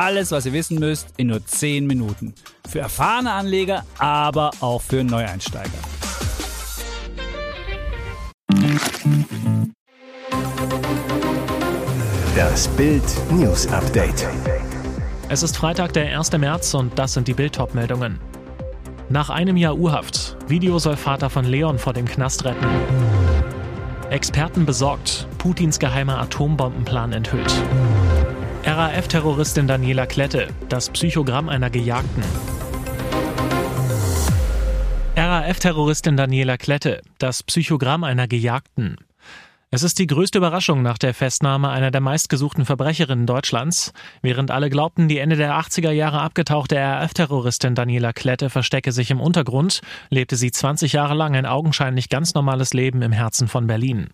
Alles, was ihr wissen müsst, in nur 10 Minuten. Für erfahrene Anleger, aber auch für Neueinsteiger. Das Bild News Update. Es ist Freitag, der 1. März und das sind die Bild meldungen Nach einem Jahr Urhaft. Video soll Vater von Leon vor dem Knast retten. Experten besorgt. Putins geheimer Atombombenplan enthüllt. RAF-Terroristin Daniela Klette. Das Psychogramm einer Gejagten. RAF-Terroristin Daniela Klette. Das Psychogramm einer Gejagten. Es ist die größte Überraschung nach der Festnahme einer der meistgesuchten Verbrecherinnen Deutschlands. Während alle glaubten, die Ende der 80er Jahre abgetauchte RAF-Terroristin Daniela Klette verstecke sich im Untergrund, lebte sie 20 Jahre lang ein augenscheinlich ganz normales Leben im Herzen von Berlin.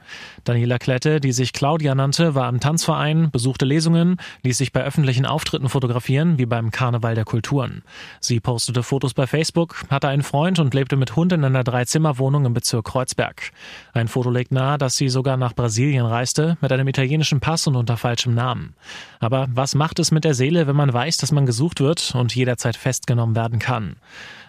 Daniela Klette, die sich Claudia nannte, war im Tanzverein, besuchte Lesungen, ließ sich bei öffentlichen Auftritten fotografieren, wie beim Karneval der Kulturen. Sie postete Fotos bei Facebook, hatte einen Freund und lebte mit Hund in einer Dreizimmerwohnung im Bezirk Kreuzberg. Ein Foto legt nahe, dass sie sogar nach Brasilien reiste, mit einem italienischen Pass und unter falschem Namen. Aber was macht es mit der Seele, wenn man weiß, dass man gesucht wird und jederzeit festgenommen werden kann?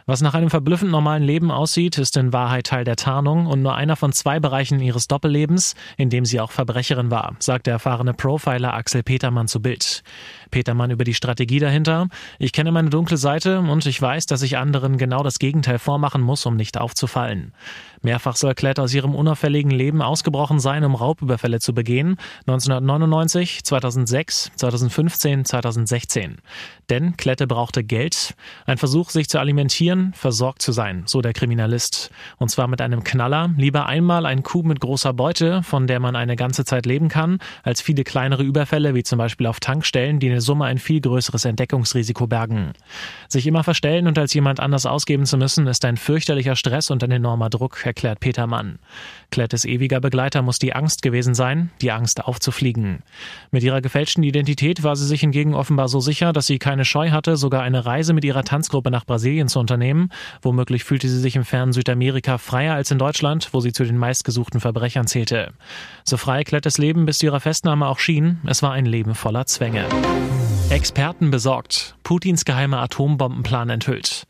Was nach einem verblüffend normalen Leben aussieht, ist in Wahrheit Teil der Tarnung und nur einer von zwei Bereichen ihres Doppellebens, in dem sie auch Verbrecherin war, sagt der erfahrene Profiler Axel Petermann zu Bild. Petermann über die Strategie dahinter. Ich kenne meine dunkle Seite und ich weiß, dass ich anderen genau das Gegenteil vormachen muss, um nicht aufzufallen. Mehrfach soll Klett aus ihrem unauffälligen Leben ausgebrochen sein, um Raubüberfälle zu begehen. 1999, 2006, 2015, 2016. Denn Klette brauchte Geld. Ein Versuch, sich zu alimentieren, Tieren versorgt zu sein, so der Kriminalist. Und zwar mit einem Knaller, lieber einmal ein Kuh mit großer Beute, von der man eine ganze Zeit leben kann, als viele kleinere Überfälle, wie zum Beispiel auf Tankstellen, die in der Summe ein viel größeres Entdeckungsrisiko bergen. Sich immer verstellen und als jemand anders ausgeben zu müssen, ist ein fürchterlicher Stress und ein enormer Druck, erklärt Peter Mann. Klettes ewiger Begleiter muss die Angst gewesen sein, die Angst aufzufliegen. Mit ihrer gefälschten Identität war sie sich hingegen offenbar so sicher, dass sie keine Scheu hatte, sogar eine Reise mit ihrer Tanzgruppe nach Brasilien zu unternehmen Unternehmen. Womöglich fühlte sie sich im fernen Südamerika freier als in Deutschland, wo sie zu den meistgesuchten Verbrechern zählte. So frei Klettes Leben bis zu ihrer Festnahme auch schien, es war ein Leben voller Zwänge. Experten besorgt. Putins geheimer Atombombenplan enthüllt.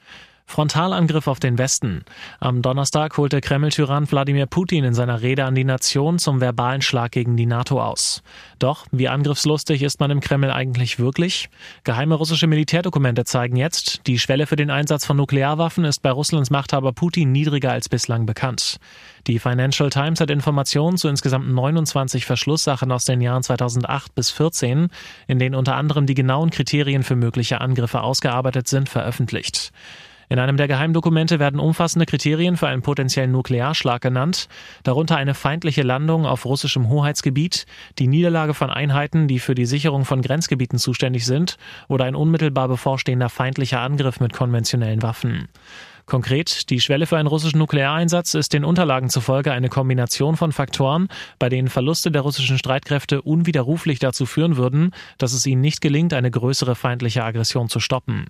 Frontalangriff auf den Westen. Am Donnerstag holte Kreml-Tyrann Wladimir Putin in seiner Rede an die Nation zum verbalen Schlag gegen die NATO aus. Doch, wie angriffslustig ist man im Kreml eigentlich wirklich? Geheime russische Militärdokumente zeigen jetzt, die Schwelle für den Einsatz von Nuklearwaffen ist bei Russlands Machthaber Putin niedriger als bislang bekannt. Die Financial Times hat Informationen zu insgesamt 29 Verschlusssachen aus den Jahren 2008 bis 2014, in denen unter anderem die genauen Kriterien für mögliche Angriffe ausgearbeitet sind, veröffentlicht. In einem der Geheimdokumente werden umfassende Kriterien für einen potenziellen Nuklearschlag genannt, darunter eine feindliche Landung auf russischem Hoheitsgebiet, die Niederlage von Einheiten, die für die Sicherung von Grenzgebieten zuständig sind, oder ein unmittelbar bevorstehender feindlicher Angriff mit konventionellen Waffen. Konkret, die Schwelle für einen russischen Nukleareinsatz ist den Unterlagen zufolge eine Kombination von Faktoren, bei denen Verluste der russischen Streitkräfte unwiderruflich dazu führen würden, dass es ihnen nicht gelingt, eine größere feindliche Aggression zu stoppen.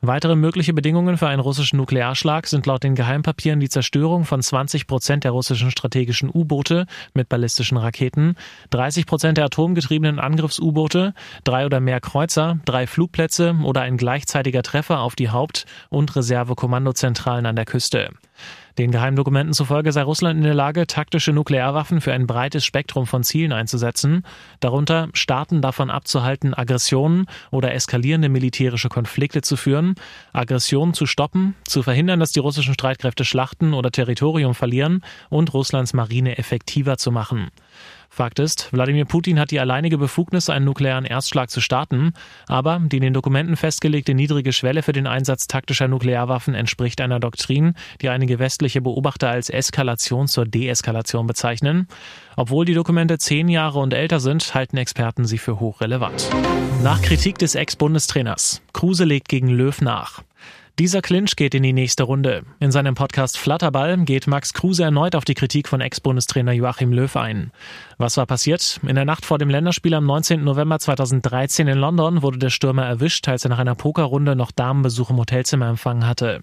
Weitere mögliche Bedingungen für einen russischen Nuklearschlag sind laut den Geheimpapieren die Zerstörung von 20 Prozent der russischen strategischen U-Boote mit ballistischen Raketen, 30 Prozent der atomgetriebenen Angriffs-U-Boote, drei oder mehr Kreuzer, drei Flugplätze oder ein gleichzeitiger Treffer auf die Haupt- und Reservekommandozentrale Zentralen an der Küste. Den Geheimdokumenten zufolge sei Russland in der Lage, taktische Nuklearwaffen für ein breites Spektrum von Zielen einzusetzen, darunter Staaten davon abzuhalten, Aggressionen oder eskalierende militärische Konflikte zu führen, Aggressionen zu stoppen, zu verhindern, dass die russischen Streitkräfte Schlachten oder Territorium verlieren und Russlands Marine effektiver zu machen. Fakt ist, Wladimir Putin hat die alleinige Befugnis, einen nuklearen Erstschlag zu starten, aber die in den Dokumenten festgelegte niedrige Schwelle für den Einsatz taktischer Nuklearwaffen entspricht einer Doktrin, die einige westliche Beobachter als Eskalation zur Deeskalation bezeichnen. Obwohl die Dokumente zehn Jahre und älter sind, halten Experten sie für hochrelevant. Nach Kritik des Ex-Bundestrainers. Kruse legt gegen Löw nach. Dieser Clinch geht in die nächste Runde. In seinem Podcast Flatterball geht Max Kruse erneut auf die Kritik von Ex-Bundestrainer Joachim Löw ein. Was war passiert? In der Nacht vor dem Länderspiel am 19. November 2013 in London wurde der Stürmer erwischt, als er nach einer Pokerrunde noch Damenbesuch im Hotelzimmer empfangen hatte.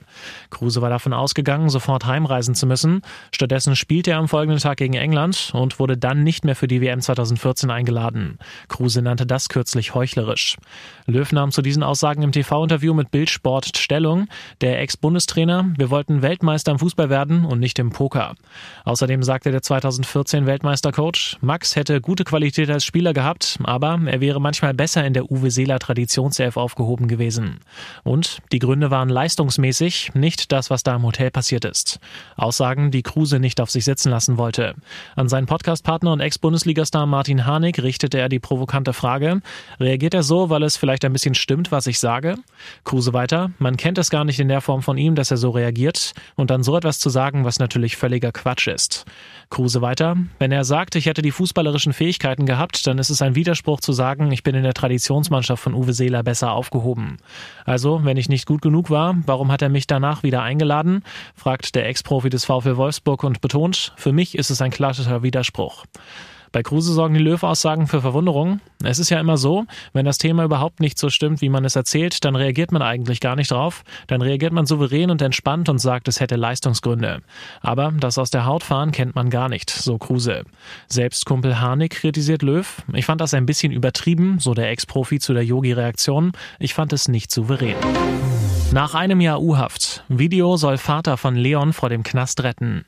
Kruse war davon ausgegangen, sofort heimreisen zu müssen. Stattdessen spielte er am folgenden Tag gegen England und wurde dann nicht mehr für die WM 2014 eingeladen. Kruse nannte das kürzlich heuchlerisch. Löw nahm zu diesen Aussagen im TV-Interview mit Bildsport Stellung. Der Ex-Bundestrainer, wir wollten Weltmeister im Fußball werden und nicht im Poker. Außerdem sagte der 2014 Weltmeistercoach, Max hätte gute Qualität als Spieler gehabt, aber er wäre manchmal besser in der Uwe Seeler Traditionself aufgehoben gewesen. Und die Gründe waren leistungsmäßig, nicht das, was da im Hotel passiert ist. Aussagen, die Kruse nicht auf sich sitzen lassen wollte. An seinen Podcastpartner und Ex-Bundesligastar Martin Harnik richtete er die provokante Frage, reagiert er so, weil es vielleicht ein bisschen stimmt, was ich sage? Kruse weiter, man kennt es gar nicht in der Form von ihm, dass er so reagiert und dann so etwas zu sagen, was natürlich völliger Quatsch ist. Kruse weiter, wenn er sagt, ich hätte die fußballerischen Fähigkeiten gehabt, dann ist es ein Widerspruch zu sagen, ich bin in der Traditionsmannschaft von Uwe Seeler besser aufgehoben. Also, wenn ich nicht gut genug war, warum hat er mich danach wieder eingeladen? fragt der Ex-Profi des VfL Wolfsburg und betont, für mich ist es ein klassischer Widerspruch. Bei Kruse sorgen die Löw-Aussagen für Verwunderung. Es ist ja immer so, wenn das Thema überhaupt nicht so stimmt, wie man es erzählt, dann reagiert man eigentlich gar nicht drauf. Dann reagiert man souverän und entspannt und sagt, es hätte Leistungsgründe. Aber das aus der Haut fahren kennt man gar nicht, so Kruse. Selbst Kumpel Harnik kritisiert Löw. Ich fand das ein bisschen übertrieben, so der Ex-Profi zu der Yogi-Reaktion. Ich fand es nicht souverän. Nach einem Jahr U-Haft. Video soll Vater von Leon vor dem Knast retten.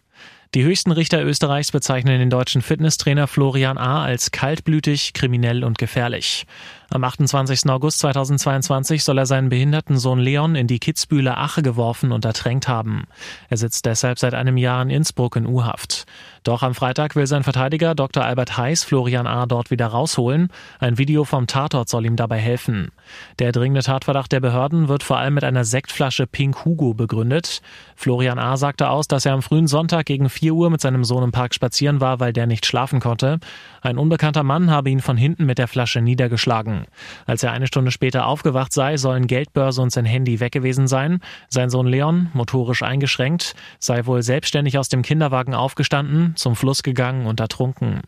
Die höchsten Richter Österreichs bezeichnen den deutschen Fitnesstrainer Florian A. als kaltblütig, kriminell und gefährlich. Am 28. August 2022 soll er seinen behinderten Sohn Leon in die Kitzbühler Ache geworfen und ertränkt haben. Er sitzt deshalb seit einem Jahr in Innsbruck in U-Haft. Doch am Freitag will sein Verteidiger Dr. Albert Heiß Florian A. dort wieder rausholen. Ein Video vom Tatort soll ihm dabei helfen. Der dringende Tatverdacht der Behörden wird vor allem mit einer Sektflasche Pink Hugo begründet. Florian A. sagte aus, dass er am frühen Sonntag gegen 4 Uhr mit seinem Sohn im Park spazieren war, weil der nicht schlafen konnte. Ein unbekannter Mann habe ihn von hinten mit der Flasche niedergeschlagen. Als er eine Stunde später aufgewacht sei, sollen Geldbörse und sein Handy weg gewesen sein. Sein Sohn Leon, motorisch eingeschränkt, sei wohl selbstständig aus dem Kinderwagen aufgestanden, zum Fluss gegangen und ertrunken.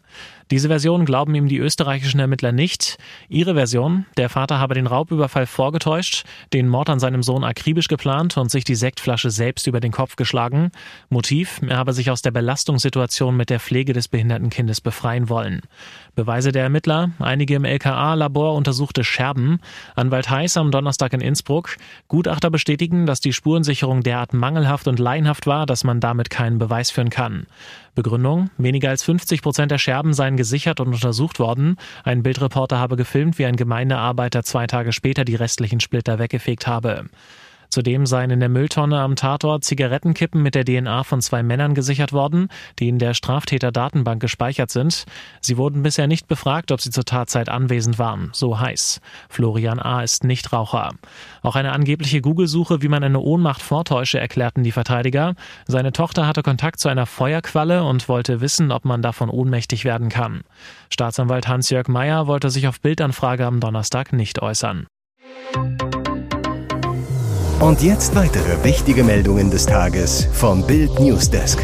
Diese Version glauben ihm die österreichischen Ermittler nicht. Ihre Version, der Vater habe den Raubüberfall vorgetäuscht, den Mord an seinem Sohn akribisch geplant und sich die Sektflasche selbst über den Kopf geschlagen. Motiv, er habe sich aus der Belastungssituation mit der Pflege des behinderten Kindes befreien wollen. Beweise der Ermittler, einige im LKA-Labor untersuchte Scherben. Anwalt Heiß am Donnerstag in Innsbruck. Gutachter bestätigen, dass die Spurensicherung derart mangelhaft und laienhaft war, dass man damit keinen Beweis führen kann. Begründung, weniger als 50 Prozent der Scherben seien gesichert und untersucht worden. Ein Bildreporter habe gefilmt, wie ein Gemeindearbeiter zwei Tage später die restlichen Splitter weggefegt habe. Zudem seien in der Mülltonne am Tatort Zigarettenkippen mit der DNA von zwei Männern gesichert worden, die in der Straftäterdatenbank gespeichert sind. Sie wurden bisher nicht befragt, ob sie zur Tatzeit anwesend waren, so heiß. Florian A. ist nicht Raucher. Auch eine angebliche Google-Suche, wie man eine Ohnmacht vortäusche, erklärten die Verteidiger. Seine Tochter hatte Kontakt zu einer Feuerqualle und wollte wissen, ob man davon ohnmächtig werden kann. Staatsanwalt Hans-Jörg Meyer wollte sich auf Bildanfrage am Donnerstag nicht äußern. Und jetzt weitere wichtige Meldungen des Tages vom Bild Newsdesk.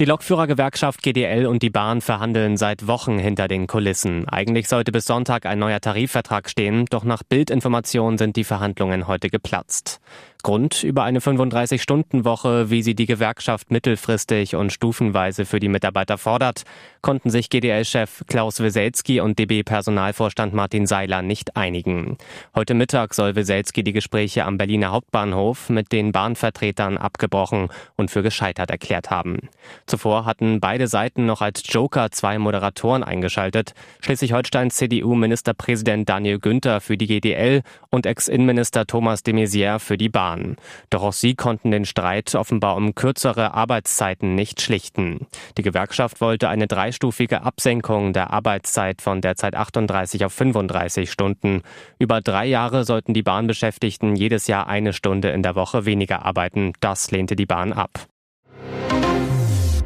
Die Lokführergewerkschaft GDL und die Bahn verhandeln seit Wochen hinter den Kulissen. Eigentlich sollte bis Sonntag ein neuer Tarifvertrag stehen, doch nach Bildinformationen sind die Verhandlungen heute geplatzt. Grund über eine 35-Stunden-Woche, wie sie die Gewerkschaft mittelfristig und stufenweise für die Mitarbeiter fordert, konnten sich GDL-Chef Klaus Weselski und DB-Personalvorstand Martin Seiler nicht einigen. Heute Mittag soll Weselski die Gespräche am Berliner Hauptbahnhof mit den Bahnvertretern abgebrochen und für gescheitert erklärt haben. Zuvor hatten beide Seiten noch als Joker zwei Moderatoren eingeschaltet, Schleswig-Holsteins CDU-Ministerpräsident Daniel Günther für die GDL und Ex-Innenminister Thomas de Maizière für die Bahn waren. Doch auch sie konnten den Streit offenbar um kürzere Arbeitszeiten nicht schlichten. Die Gewerkschaft wollte eine dreistufige Absenkung der Arbeitszeit von derzeit 38 auf 35 Stunden. Über drei Jahre sollten die Bahnbeschäftigten jedes Jahr eine Stunde in der Woche weniger arbeiten. Das lehnte die Bahn ab.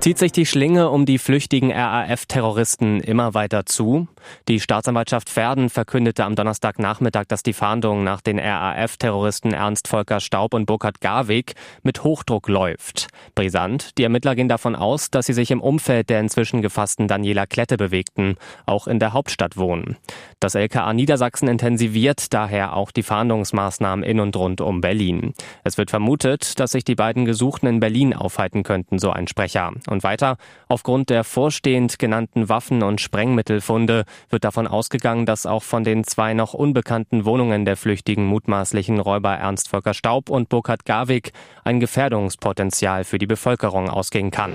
Zieht sich die Schlinge um die flüchtigen RAF-Terroristen immer weiter zu? Die Staatsanwaltschaft Verden verkündete am Donnerstagnachmittag, dass die Fahndung nach den RAF-Terroristen Ernst Volker Staub und Burkhard Garwig mit Hochdruck läuft. Brisant, die Ermittler gehen davon aus, dass sie sich im Umfeld der inzwischen gefassten Daniela Klette bewegten, auch in der Hauptstadt wohnen. Das LKA Niedersachsen intensiviert daher auch die Fahndungsmaßnahmen in und rund um Berlin. Es wird vermutet, dass sich die beiden Gesuchten in Berlin aufhalten könnten, so ein Sprecher. Und weiter, aufgrund der vorstehend genannten Waffen- und Sprengmittelfunde wird davon ausgegangen, dass auch von den zwei noch unbekannten Wohnungen der flüchtigen mutmaßlichen Räuber Ernst Volker Staub und Burkhard Garwig ein Gefährdungspotenzial für die Bevölkerung ausgehen kann.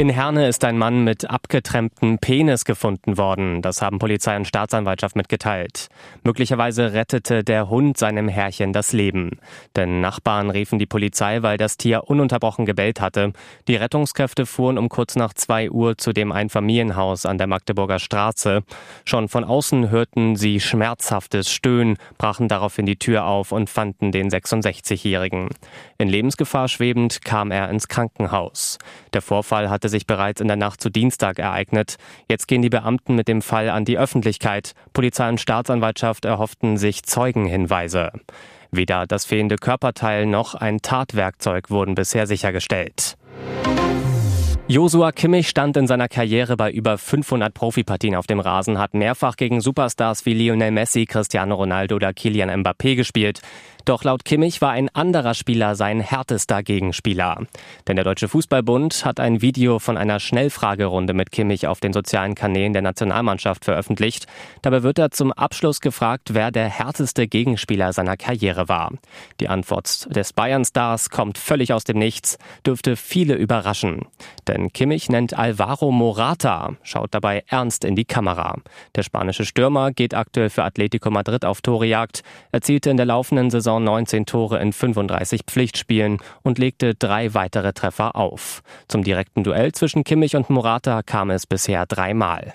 In Herne ist ein Mann mit abgetrenntem Penis gefunden worden. Das haben Polizei und Staatsanwaltschaft mitgeteilt. Möglicherweise rettete der Hund seinem Herrchen das Leben. Denn Nachbarn riefen die Polizei, weil das Tier ununterbrochen gebellt hatte. Die Rettungskräfte fuhren um kurz nach zwei Uhr zu dem Einfamilienhaus an der Magdeburger Straße. Schon von außen hörten sie schmerzhaftes Stöhnen, brachen daraufhin die Tür auf und fanden den 66-Jährigen. In Lebensgefahr schwebend kam er ins Krankenhaus. Der Vorfall hatte sich bereits in der Nacht zu Dienstag ereignet. Jetzt gehen die Beamten mit dem Fall an die Öffentlichkeit. Polizei und Staatsanwaltschaft erhofften sich Zeugenhinweise. Weder das fehlende Körperteil noch ein Tatwerkzeug wurden bisher sichergestellt. Josua Kimmich stand in seiner Karriere bei über 500 Profipartien auf dem Rasen, hat mehrfach gegen Superstars wie Lionel Messi, Cristiano Ronaldo oder Kylian Mbappé gespielt. Doch laut Kimmich war ein anderer Spieler sein härtester Gegenspieler. Denn der Deutsche Fußballbund hat ein Video von einer Schnellfragerunde mit Kimmich auf den sozialen Kanälen der Nationalmannschaft veröffentlicht. Dabei wird er zum Abschluss gefragt, wer der härteste Gegenspieler seiner Karriere war. Die Antwort des Bayern-Stars kommt völlig aus dem Nichts, dürfte viele überraschen. Denn Kimmich nennt Alvaro Morata, schaut dabei ernst in die Kamera. Der spanische Stürmer geht aktuell für Atletico Madrid auf Torejagd, erzielte in der laufenden Saison Saison 19 Tore in 35 Pflichtspielen und legte drei weitere Treffer auf. Zum direkten Duell zwischen Kimmich und Morata kam es bisher dreimal.